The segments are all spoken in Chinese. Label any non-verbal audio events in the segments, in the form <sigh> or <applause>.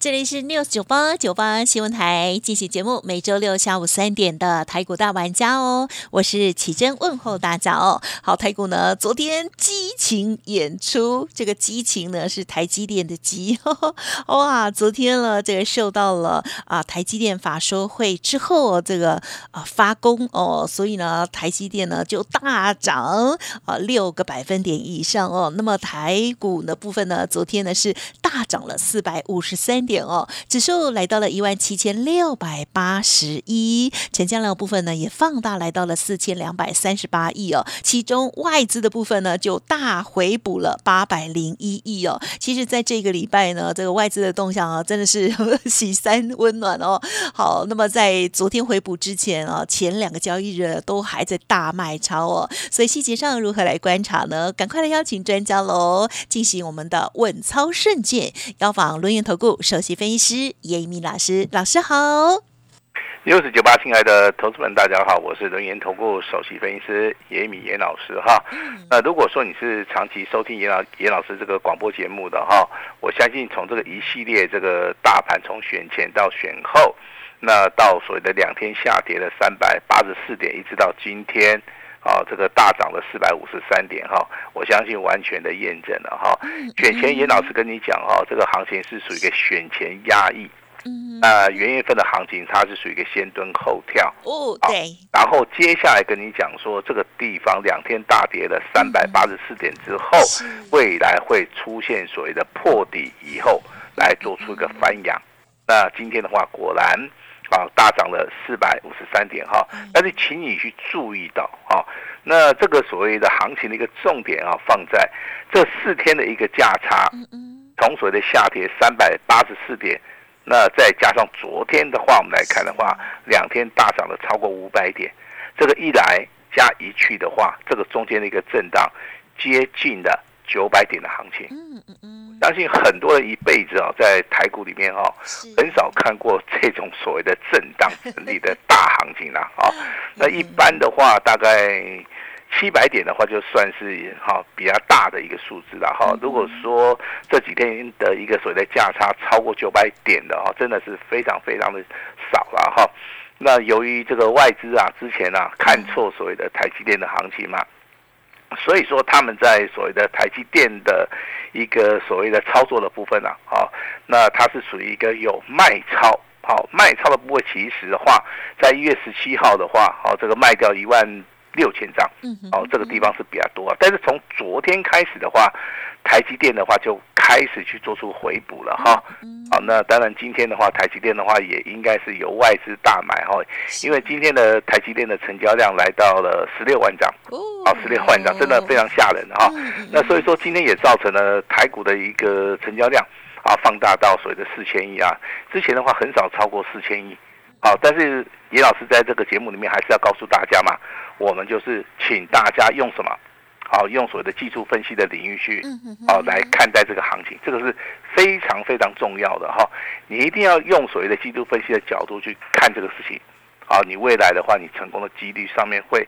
这里是 news 九八九八新闻台进行节目，每周六下午三点的台股大玩家哦，我是启珍问候大家哦。好，台股呢昨天激情演出，这个激情呢是台积电的激，<laughs> 哇，昨天呢这个受到了啊台积电法说会之后这个啊发功哦，所以呢台积电呢就大涨啊六个百分点以上哦。那么台股的部分呢，昨天呢是大涨了四百五十三。点哦，指数来到了一万七千六百八十一，成交量部分呢也放大来到了四千两百三十八亿哦，其中外资的部分呢就大回补了八百零一亿哦。其实，在这个礼拜呢，这个外资的动向啊，真的是 <laughs> 喜三温暖哦。好，那么在昨天回补之前啊，前两个交易日都还在大卖超哦，所以细节上如何来观察呢？赶快来邀请专家喽，进行我们的稳操胜券，要访轮源投顾首。首席分析师叶一鸣老师，老师好。六十九八，亲爱的投资们，大家好，我是轮研投顾首席分析师叶米严老师哈。那如果说你是长期收听严老严老师这个广播节目的哈，我相信从这个一系列这个大盘从选前到选后，那到所谓的两天下跌了三百八十四点，一直到今天。啊，这个大涨了四百五十三点哈，我相信完全的验证了哈。选前严老师跟你讲哈，这个行情是属于一个选前压抑，嗯，那元月份的行情它是属于一个先蹲后跳哦，对。然后接下来跟你讲说，这个地方两天大跌了三百八十四点之后，未来会出现所谓的破底以后来做出一个翻扬。那今天的话，果然。啊，大涨了四百五十三点哈，但是请你去注意到啊，那这个所谓的行情的一个重点啊，放在这四天的一个价差，从所谓的下跌三百八十四点，那再加上昨天的话，我们来看的话，两天大涨了超过五百点，这个一来加一去的话，这个中间的一个震荡接近了九百点的行情。相信很多人一辈子啊，在台股里面哈，很少看过这种所谓的震荡整理的大行情啦 <laughs> 啊。那一般的话，大概七百点的话，就算是哈比较大的一个数字了哈。如果说这几天的一个所谓的价差超过九百点的哈，真的是非常非常的少了哈。那由于这个外资啊，之前啊看错所谓的台积电的行情嘛。所以说他们在所谓的台积电的一个所谓的操作的部分呢，啊，那它是属于一个有卖超，好卖超的部位，其实的话，在一月十七号的话，好这个卖掉一万六千张，嗯，哦这个地方是比较多，啊。但是从昨天开始的话。台积电的话就开始去做出回补了哈，好，那当然今天的话，台积电的话也应该是由外资大买哈，因为今天的台积电的成交量来到了十六万张，哦，十六万张真的非常吓人哈，那所以说今天也造成了台股的一个成交量啊放大到所谓的四千亿啊，之前的话很少超过四千亿，好，但是严老师在这个节目里面还是要告诉大家嘛，我们就是请大家用什么？好，用所谓的技术分析的领域去，好来看待这个行情，这个是非常非常重要的哈。你一定要用所谓的技术分析的角度去看这个事情，好，你未来的话，你成功的几率上面会。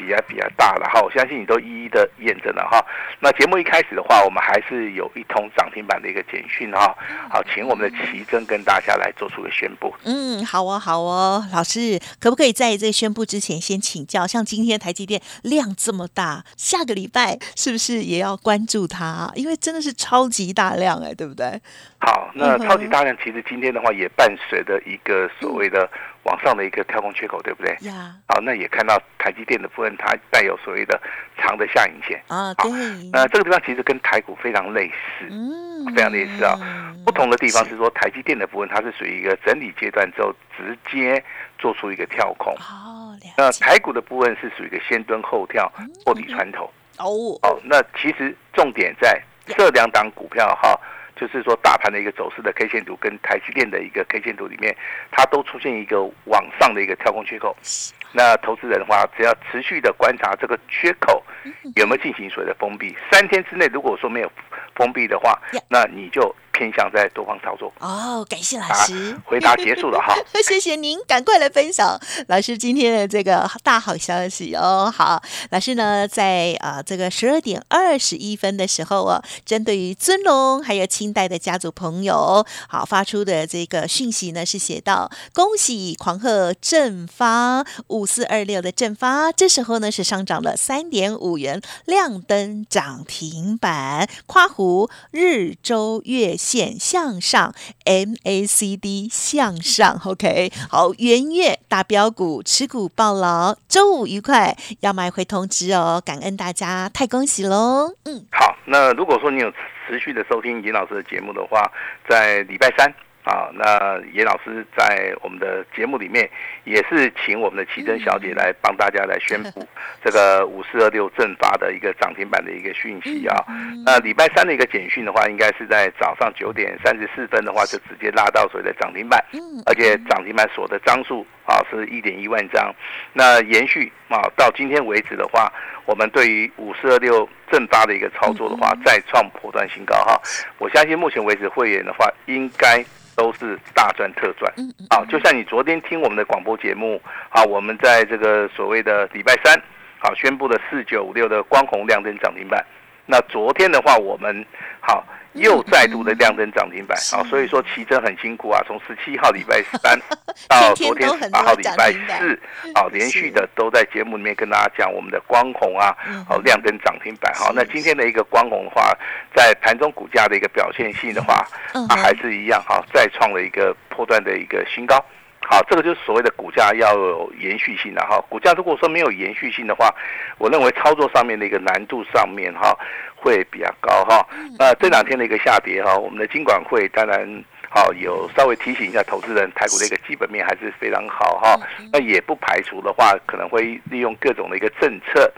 比较比较大了哈，我相信你都一一的验证了哈。那节目一开始的话，我们还是有一通涨停板的一个简讯哈。好，请我们的奇珍跟大家来做出个宣布。嗯，好哦，好哦，老师可不可以在这宣布之前先请教？像今天台积电量这么大，下个礼拜是不是也要关注它？因为真的是超级大量哎，对不对？好，那超级大量其实今天的话也伴随着一个所谓的。往上的一个跳空缺口，对不对？呀，好，那也看到台积电的部分，它带有所谓的长的下影线啊。对，那这个地方其实跟台股非常类似，嗯，非常类似啊。不同的地方是说，台积电的部分它是属于一个整理阶段之后，直接做出一个跳空。哦，那台股的部分是属于一个先蹲后跳，破底穿头。哦，哦，那其实重点在这两档股票哈。就是说大盘的一个走势的 K 线图跟台积电的一个 K 线图里面，它都出现一个往上的一个跳空缺口。那投资人的话，只要持续的观察这个缺口有没有进行所谓的封闭，三天之内如果说没有封闭的话，那你就。偏向在多方操作哦，感谢老师，回答结束了哈，<laughs> 谢谢您，赶快来分享老师今天的这个大好消息哦。好，老师呢在啊这个十二点二十一分的时候哦，针对于尊龙还有清代的家族朋友，好发出的这个讯息呢是写到恭喜狂贺正发五四二六的正发，这时候呢是上涨了三点五元，亮灯涨停板，夸胡日周月。线向上，MACD 向上，OK，好，元月大标股持股暴牢，周五愉快，要买回通知哦，感恩大家，太恭喜喽，嗯，好，那如果说你有持续的收听尹老师的节目的话，在礼拜三。啊，那严老师在我们的节目里面也是请我们的奇珍小姐来帮大家来宣布 <laughs> 这个五四二六正发的一个涨停板的一个讯息啊。那礼拜三的一个简讯的话，应该是在早上九点三十四分的话，就直接拉到所谓的涨停板，而且涨停板锁的张数啊是一点一万张。那延续啊到今天为止的话，我们对于五四二六正发的一个操作的话，再创破断新高哈。我相信目前为止会员的话，应该。都是大赚特赚，啊，就像你昨天听我们的广播节目，啊，我们在这个所谓的礼拜三，啊宣布的四九五六的光红亮灯涨停板，那昨天的话，我们好。又再度的亮灯涨停板啊，所以说奇珍很辛苦啊，从十七号礼拜三 <laughs> 到昨天十八号礼拜四，啊，连续的都在节目里面跟大家讲我们的光红啊，好亮灯涨停板好，那今天的一个光红的话，在盘中股价的一个表现性的话，啊还是一样哈，再创了一个破断的一个新高。好，这个就是所谓的股价要有延续性的哈。股价如果说没有延续性的话，我认为操作上面的一个难度上面哈会比较高哈。那这两天的一个下跌哈，我们的金管会当然好有稍微提醒一下投资人，台股的一个基本面还是非常好哈。那也不排除的话，可能会利用各种的一个政策。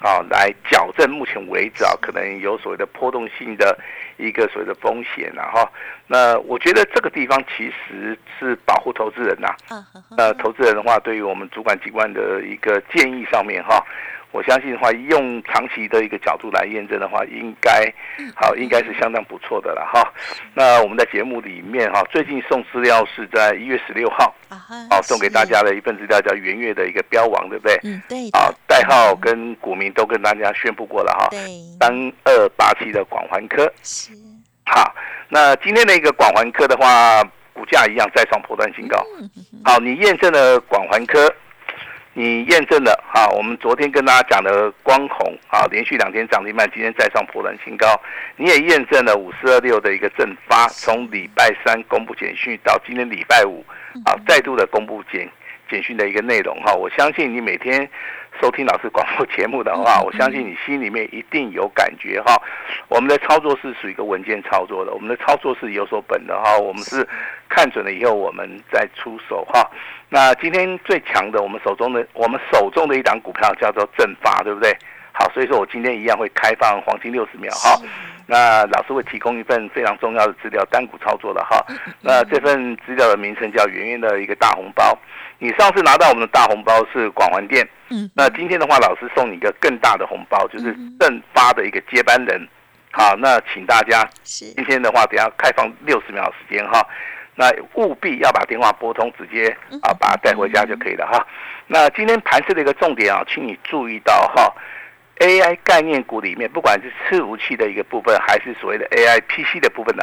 啊，来矫正目前为止啊，可能有所谓的波动性的一个所谓的风险啊，哈。那我觉得这个地方其实是保护投资人呐。嗯呃，投资人的话，对于我们主管机关的一个建议上面哈。我相信的话，用长期的一个角度来验证的话，应该好，应该是相当不错的了哈。那我们在节目里面哈，最近送资料是在一月十六号，好送给大家的一份资料叫元月的一个标王，对不对？嗯，对。啊，代号跟股民都跟大家宣布过了哈。对。三二八七的广环科是。好，那今天的一个广环科的话，股价一样再创破断新高。好，你验证了广环科。你验证了啊，我们昨天跟大家讲的光红啊，连续两天涨停板，今天再上破断新高。你也验证了五四二六的一个正发，从礼拜三公布简讯到今天礼拜五啊，再度的公布简简讯的一个内容哈。我相信你每天收听老师广播节目的话，我相信你心里面一定有感觉哈。我们的操作是属于一个稳健操作的，我们的操作是有所本的哈。我们是看准了以后，我们再出手哈。那今天最强的，我们手中的我们手中的一档股票叫做正发，对不对？好，所以说我今天一样会开放黄金六十秒哈。那老师会提供一份非常重要的资料，单股操作的哈。<laughs> 那这份资料的名称叫圆圆的一个大红包。你上次拿到我们的大红包是广环店，嗯。那今天的话，老师送你一个更大的红包，就是正发的一个接班人。好，那请大家今天的话，等下开放六十秒时间哈。那务必要把电话拨通，直接啊把它带回家就可以了哈。那今天盘市的一个重点啊，请你注意到哈，AI 概念股里面，不管是伺服器的一个部分，还是所谓的 AI PC 的部分呢。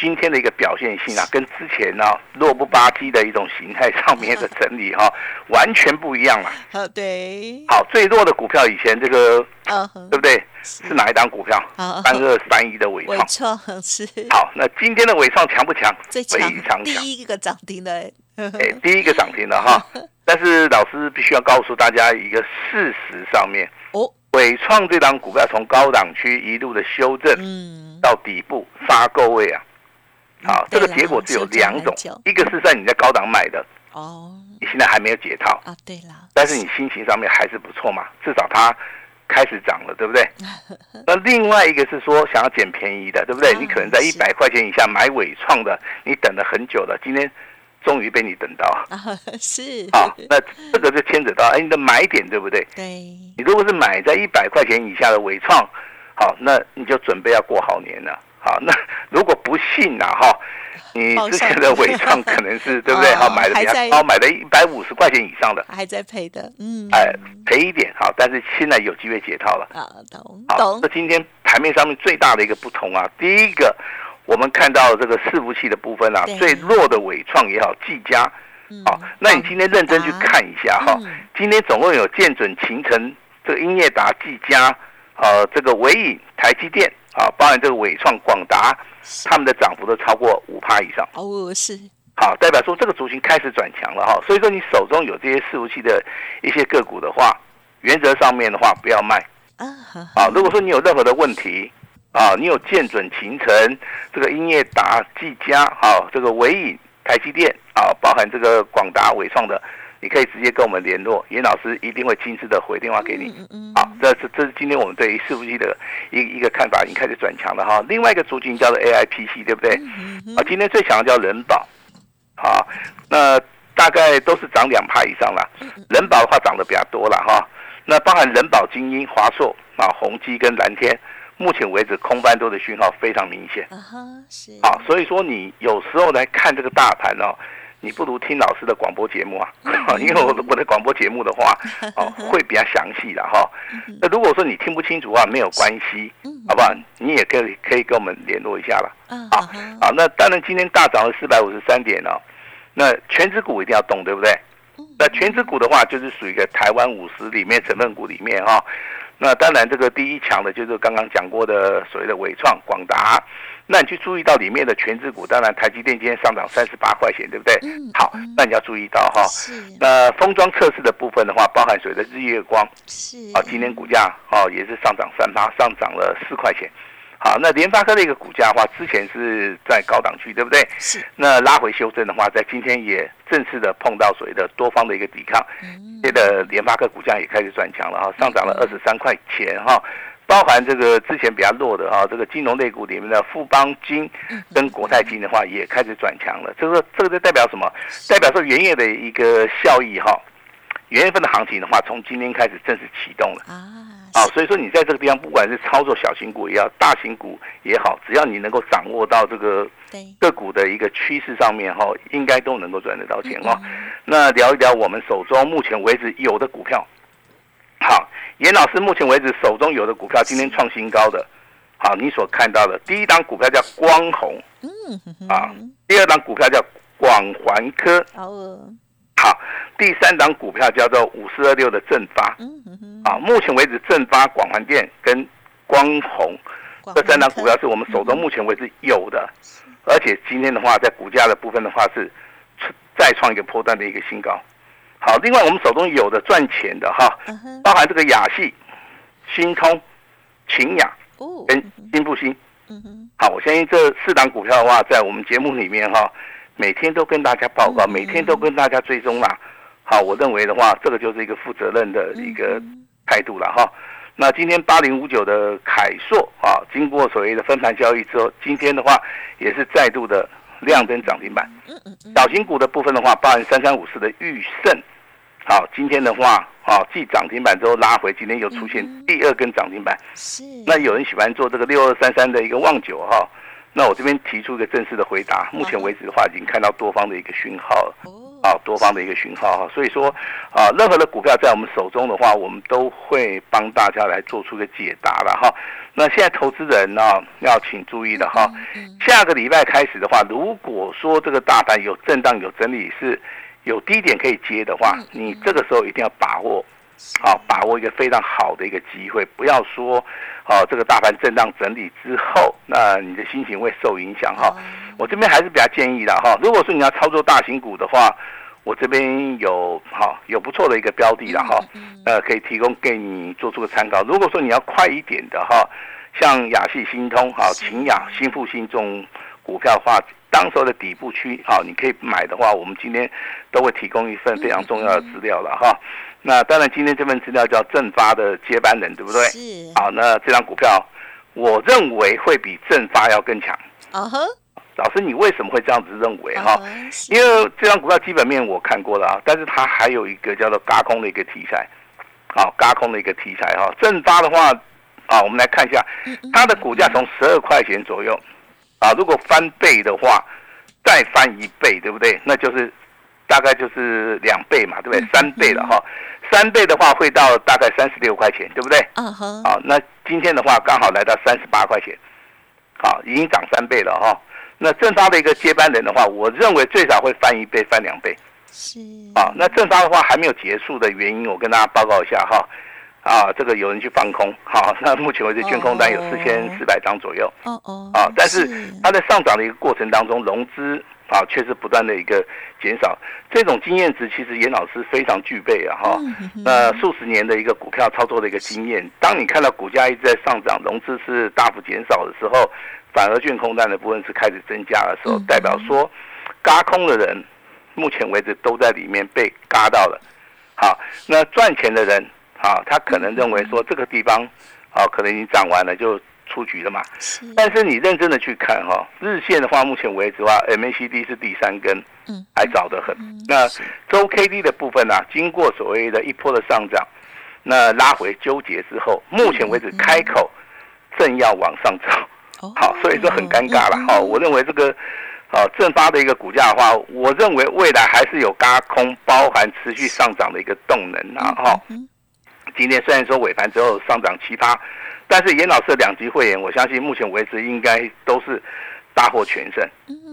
今天的一个表现性啊，跟之前呢弱不吧唧的一种形态上面的整理哈，完全不一样了。好，对。好，最弱的股票以前这个，嗯，对不对？是哪一档股票？三二三一的伟创。伟创是。好，那今天的伟创强不强？最强，第一个涨停的。哎，第一个涨停的哈。<laughs> 但是老师必须要告诉大家一个事实上面。哦。伟创这档股票从高档区一路的修正，嗯，到底部杀够位啊。好，这个结果只有两种，一个是在你在高档买的，哦，你现在还没有解套啊，对了，但是你心情上面还是不错嘛，至少它开始涨了，对不对？<laughs> 那另外一个是说想要捡便宜的，对不对？你可能在一百块钱以下买伟创的，你等了很久了，今天终于被你等到 <laughs> 啊，是啊。那这个就牵扯到哎，你的买点对不对？对。你如果是买在一百块钱以下的伟创，好，那你就准备要过好年了。好，那如果不信呐，哈。你之前的伟创可能是 <laughs> 对不对？好，买的比较高，买的一百五十块钱以上的，还在赔的，嗯，哎，赔一点好，但是现在有机会解套了啊，懂懂。这今天盘面上面最大的一个不同啊，第一个，我们看到这个伺服器的部分啊，最弱的伟创也好，技嘉，好，那你今天认真去看一下哈，今天总共有建准、秦城、这个英业达、技嘉，呃，这个伟影、台积电。啊，包含这个伟创、广达，他们的涨幅都超过五趴以上。哦，是。好，代表说这个族群开始转强了哈。所以说，你手中有这些伺服器的一些个股的话，原则上面的话不要卖。啊，好。如果说你有任何的问题，啊，你有见准、形成这个英业达、技嘉，好，这个伟影、台积电，啊，包含这个广达、伟创的。你可以直接跟我们联络，严老师一定会亲自的回电话给你。好，这是这是今天我们对于伺服器的一一个看法，已经开始转强了哈。另外一个族群叫做 A I P C，对不对？啊，今天最强的叫人保，好，那大概都是涨两派以上了。人保的话涨得比较多了哈。那包含人保精英、华硕啊、宏基跟蓝天，目前为止空翻多的讯号非常明显。啊哈，是。啊，所以说你有时候来看这个大盘哦。你不如听老师的广播节目啊，<laughs> 因为我我的广播节目的话，哦，<laughs> 会比较详细的哈。那如果说你听不清楚的话，没有关系，好不好？你也可以可以跟我们联络一下了。啊，好，那当然今天大涨了四百五十三点哦。那全指股一定要动，对不对？那全指股的话，就是属于一个台湾五十里面成分股里面哈。那当然这个第一强的就是刚刚讲过的所谓的伟创、广达。那你去注意到里面的全指股，当然台积电今天上涨三十八块钱，对不对？嗯。好，那你要注意到哈。是。那封装测试的部分的话，包含所谓的日月光。是。啊，今天股价哦也是上涨三八，上涨了四块钱。好，那联发科的一个股价的话，之前是在高档区，对不对？是。那拉回修正的话，在今天也正式的碰到所谓的多方的一个抵抗，接着联发科股价也开始转强了哈，上涨了二十三块钱哈。包含这个之前比较弱的啊，这个金融类股里面的富邦金跟国泰金的话，也开始转强了。这个这个就代表什么？代表说元月的一个效益哈，元月份的行情的话，从今天开始正式启动了啊。啊，所以说你在这个地方，不管是操作小型股也好，大型股也好，只要你能够掌握到这个个股的一个趋势上面哈，应该都能够赚得到钱哦。那聊一聊我们手中目前为止有的股票。好，严老师目前为止手中有的股票今天创新高的，好，你所看到的第一档股票叫光弘，嗯，啊，第二档股票叫广环科，好，第三档股票叫做五四二六的正发，嗯啊，目前为止正发、广环电跟光弘这三档股票是我们手中目前为止有的，而且今天的话在股价的部分的话是再创一个破断的一个新高。好，另外我们手中有的赚钱的哈，包含这个雅系、新通、秦雅跟新。复兴。好，我相信这四档股票的话，在我们节目里面哈，每天都跟大家报告，每天都跟大家追踪啦。好，我认为的话，这个就是一个负责任的一个态度了哈。那今天八零五九的凯硕啊，经过所谓的分盘交易之后，今天的话也是再度的。亮灯涨停板，小型股的部分的话，包含三三五四的裕盛，好，今天的话，啊，继涨停板之后拉回，今天又出现第二根涨停板。是，那有人喜欢做这个六二三三的一个旺九哈，那我这边提出一个正式的回答，目前为止的话，已经看到多方的一个讯号了，啊，多方的一个讯号哈，所以说，啊，任何的股票在我们手中的话，我们都会帮大家来做出个解答了哈。那现在投资人呢，要请注意了哈，下个礼拜开始的话，如果说这个大盘有震荡、有整理，是有低点可以接的话，你这个时候一定要把握，好，把握一个非常好的一个机会，不要说，哦，这个大盘震荡整理之后，那你的心情会受影响哈。我这边还是比较建议的哈，如果说你要操作大型股的话，我这边有哈有不错的一个标的了哈，呃，可以提供给你做出个参考。如果说你要快一点的哈。像雅系、新通、好秦雅、新复兴这种股票的话，当时候的底部区，好，你可以买的话，我们今天都会提供一份非常重要的资料了哈。那当然，今天这份资料叫正发的接班人，对不对？是。好，那这张股票，我认为会比正发要更强。哦呵。老师，你为什么会这样子认为哈？因为这张股票基本面我看过了啊，但是它还有一个叫做嘎空的一个题材，好，嘎空的一个题材哈。正发的话，啊，我们来看一下，它的股价从十二块钱左右，啊，如果翻倍的话，再翻一倍，对不对？那就是大概就是两倍嘛，对不对？三倍了哈，三倍的话会到大概三十六块钱，对不对？嗯哼。好，那今天的话刚好来到三十八块钱，好，已经涨三倍了哈。那正发的一个接班人的话，我认为最少会翻一倍、翻两倍。是啊，那正发的话还没有结束的原因，我跟大家报告一下哈。啊，这个有人去放空，好，那目前为止卷空单有四千四百张左右。哦哦。啊，但是它在上涨的一个过程当中，融资啊确实不断的一个减少。这种经验值其实严老师非常具备啊哈。那数十年的一个股票操作的一个经验，当你看到股价一直在上涨，融资是大幅减少的时候。反而卷空单的部分是开始增加的时候，代表说，嘎空的人，目前为止都在里面被嘎到了。好，那赚钱的人，好，他可能认为说这个地方，好，可能已经涨完了就出局了嘛。但是你认真的去看哈，日线的话，目前为止的话，MACD 是第三根，嗯，还早得很。那周 K D 的部分呢，经过所谓的一波的上涨，那拉回纠结之后，目前为止开口正要往上走。好，所以说很尴尬了。好，我认为这个，啊，正发的一个股价的话，我认为未来还是有高空包含持续上涨的一个动能啊。哈，今天虽然说尾盘之后上涨七八，但是严老师的两级会员，我相信目前为止应该都是大获全胜。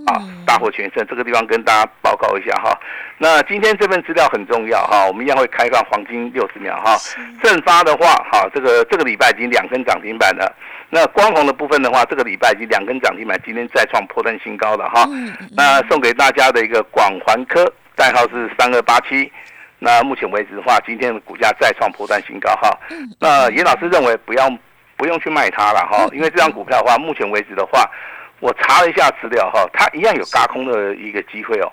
啊，大获全胜，这个地方跟大家报告一下哈。那今天这份资料很重要哈，我们一样会开放黄金六十秒哈。正发的话，哈，这个这个礼拜已经两根涨停板了。那光红的部分的话，这个礼拜已经两根涨停板，今天再创破断新高了哈。那送给大家的一个广环科，代号是三二八七。那目前为止的话，今天的股价再创破断新高哈。那严老师认为不要不用去卖它了哈，因为这张股票的话，目前为止的话。我查了一下资料哈，它一样有嘎空的一个机会哦。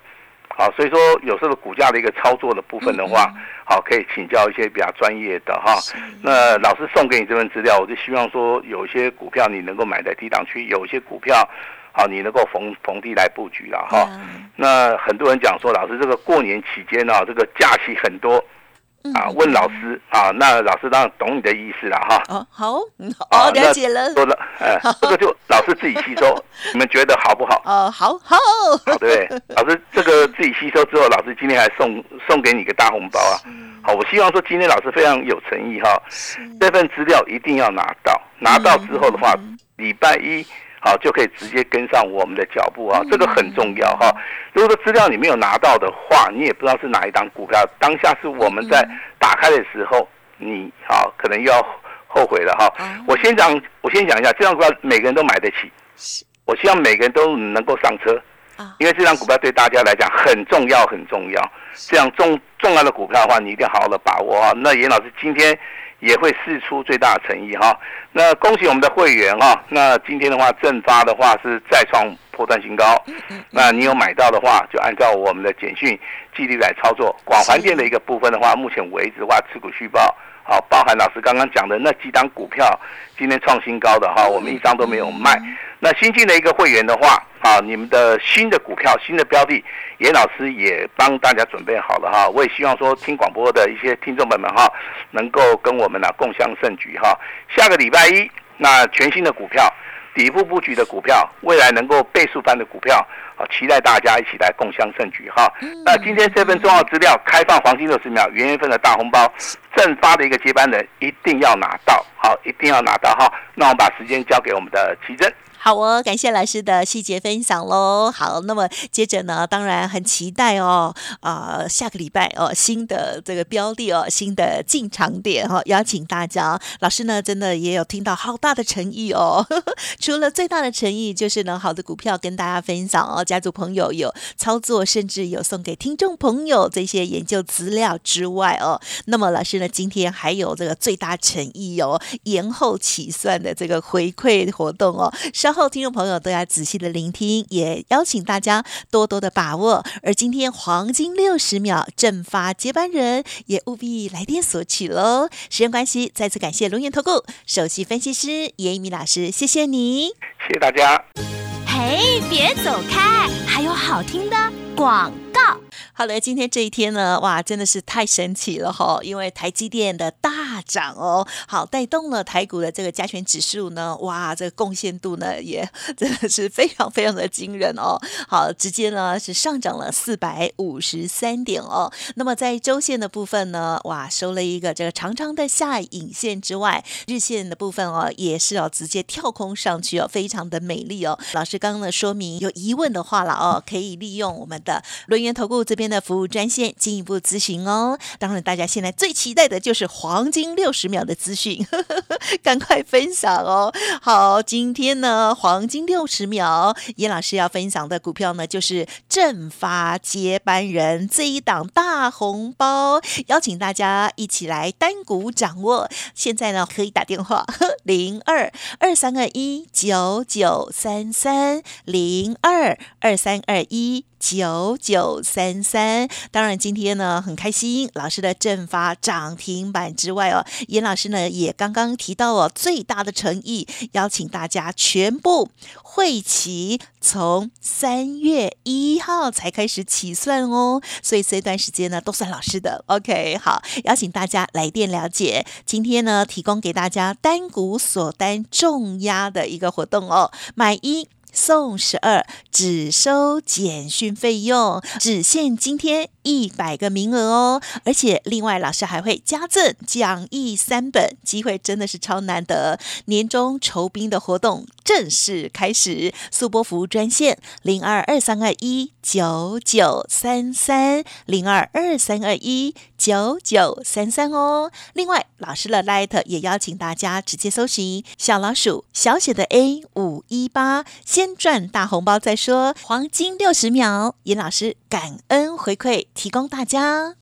好，所以说有时候股价的一个操作的部分的话，好可以请教一些比较专业的哈。那老师送给你这份资料，我就希望说有一些股票你能够买在低档区，有一些股票好你能够逢逢低来布局了哈。那很多人讲说，老师这个过年期间啊，这个假期很多。啊，问老师啊，那老师当然懂你的意思了哈。哦，好，好，了解了。说了，哎，<laughs> 这个就老师自己吸收，<laughs> 你们觉得好不好？哦，好好。好，对，<laughs> 老师这个自己吸收之后，老师今天还送送给你个大红包啊。好，我希望说今天老师非常有诚意哈，这份资料一定要拿到，拿到之后的话，礼拜一。好，就可以直接跟上我们的脚步啊，这个很重要哈。如果说资料你没有拿到的话，你也不知道是哪一档股票。当下是我们在打开的时候，你好可能又要后悔了哈。我先讲，我先讲一下，这张股票每个人都买得起。我希望每个人都能够上车因为这张股票对大家来讲很重要，很重要。这样重重要的股票的话，你一定要好好的把握啊。那严老师今天。也会试出最大的诚意哈，那恭喜我们的会员哈，那今天的话正发的话是再创破断新高，那你有买到的话，就按照我们的简讯纪律来操作。广环电的一个部分的话，目前为止的话持股续报。好，包含老师刚刚讲的那几档股票，今天创新高的哈，我们一张都没有卖。那新进的一个会员的话，啊，你们的新的股票、新的标的，严老师也帮大家准备好了哈。我也希望说，听广播的一些听众朋友们哈，能够跟我们呢共襄盛举哈。下个礼拜一，那全新的股票。底部布局的股票，未来能够倍数翻的股票，好，期待大家一起来共襄盛举哈。那今天这份重要资料，开放黄金六十秒，元月份的大红包，正发的一个接班人一定要拿到，好，一定要拿到哈。那我们把时间交给我们的奇珍。好哦，感谢老师的细节分享喽。好，那么接着呢，当然很期待哦，啊，下个礼拜哦，新的这个标的哦，新的进场点哈，邀请大家。老师呢，真的也有听到好大的诚意哦。<laughs> 除了最大的诚意，就是呢，好的股票跟大家分享哦，家族朋友有操作，甚至有送给听众朋友这些研究资料之外哦，那么老师呢，今天还有这个最大诚意哦，延后起算的这个回馈活动哦，稍。稍后听众朋友都要仔细的聆听，也邀请大家多多的把握。而今天黄金六十秒正发接班人，也务必来电索取喽。时间关系，再次感谢龙岩投顾首席分析师严一鸣老师，谢谢你，谢谢大家。嘿，别走开，还有好听的广告。好的，今天这一天呢，哇，真的是太神奇了哈！因为台积电的大涨哦，好带动了台股的这个加权指数呢，哇，这个贡献度呢也 <laughs> 真的是非常非常的惊人哦。好，直接呢是上涨了四百五十三点哦。那么在周线的部分呢，哇，收了一个这个长长的下影线之外，日线的部分哦，也是哦直接跳空上去哦，非常的美丽哦。老师刚刚呢说明有疑问的话了哦，可以利用我们的轮源投顾这边。的服务专线进一步咨询哦。当然，大家现在最期待的就是黄金六十秒的资讯，<laughs> 赶快分享哦。好，今天呢，黄金六十秒，严老师要分享的股票呢，就是正发接班人这一档大红包，邀请大家一起来单股掌握。现在呢，可以打电话 <laughs> 零二二三二一九九三三零二二三二一。九九三三，当然今天呢很开心，老师的正发涨停板之外哦，严老师呢也刚刚提到哦，最大的诚意邀请大家全部会齐，从三月一号才开始起算哦，所以这段时间呢都算老师的。OK，好，邀请大家来电了解，今天呢提供给大家单股锁单重压的一个活动哦，买一。送十二，只收简讯费用，只限今天一百个名额哦。而且另外，老师还会加赠讲义三本，机会真的是超难得。年终酬宾的活动正式开始，速播服务专线零二二三二一九九三三零二二三二一九九三三哦。另外，老师的 Light 也邀请大家直接搜寻小老鼠小写的 A 五一八。先赚大红包再说，黄金六十秒，尹老师感恩回馈提供大家。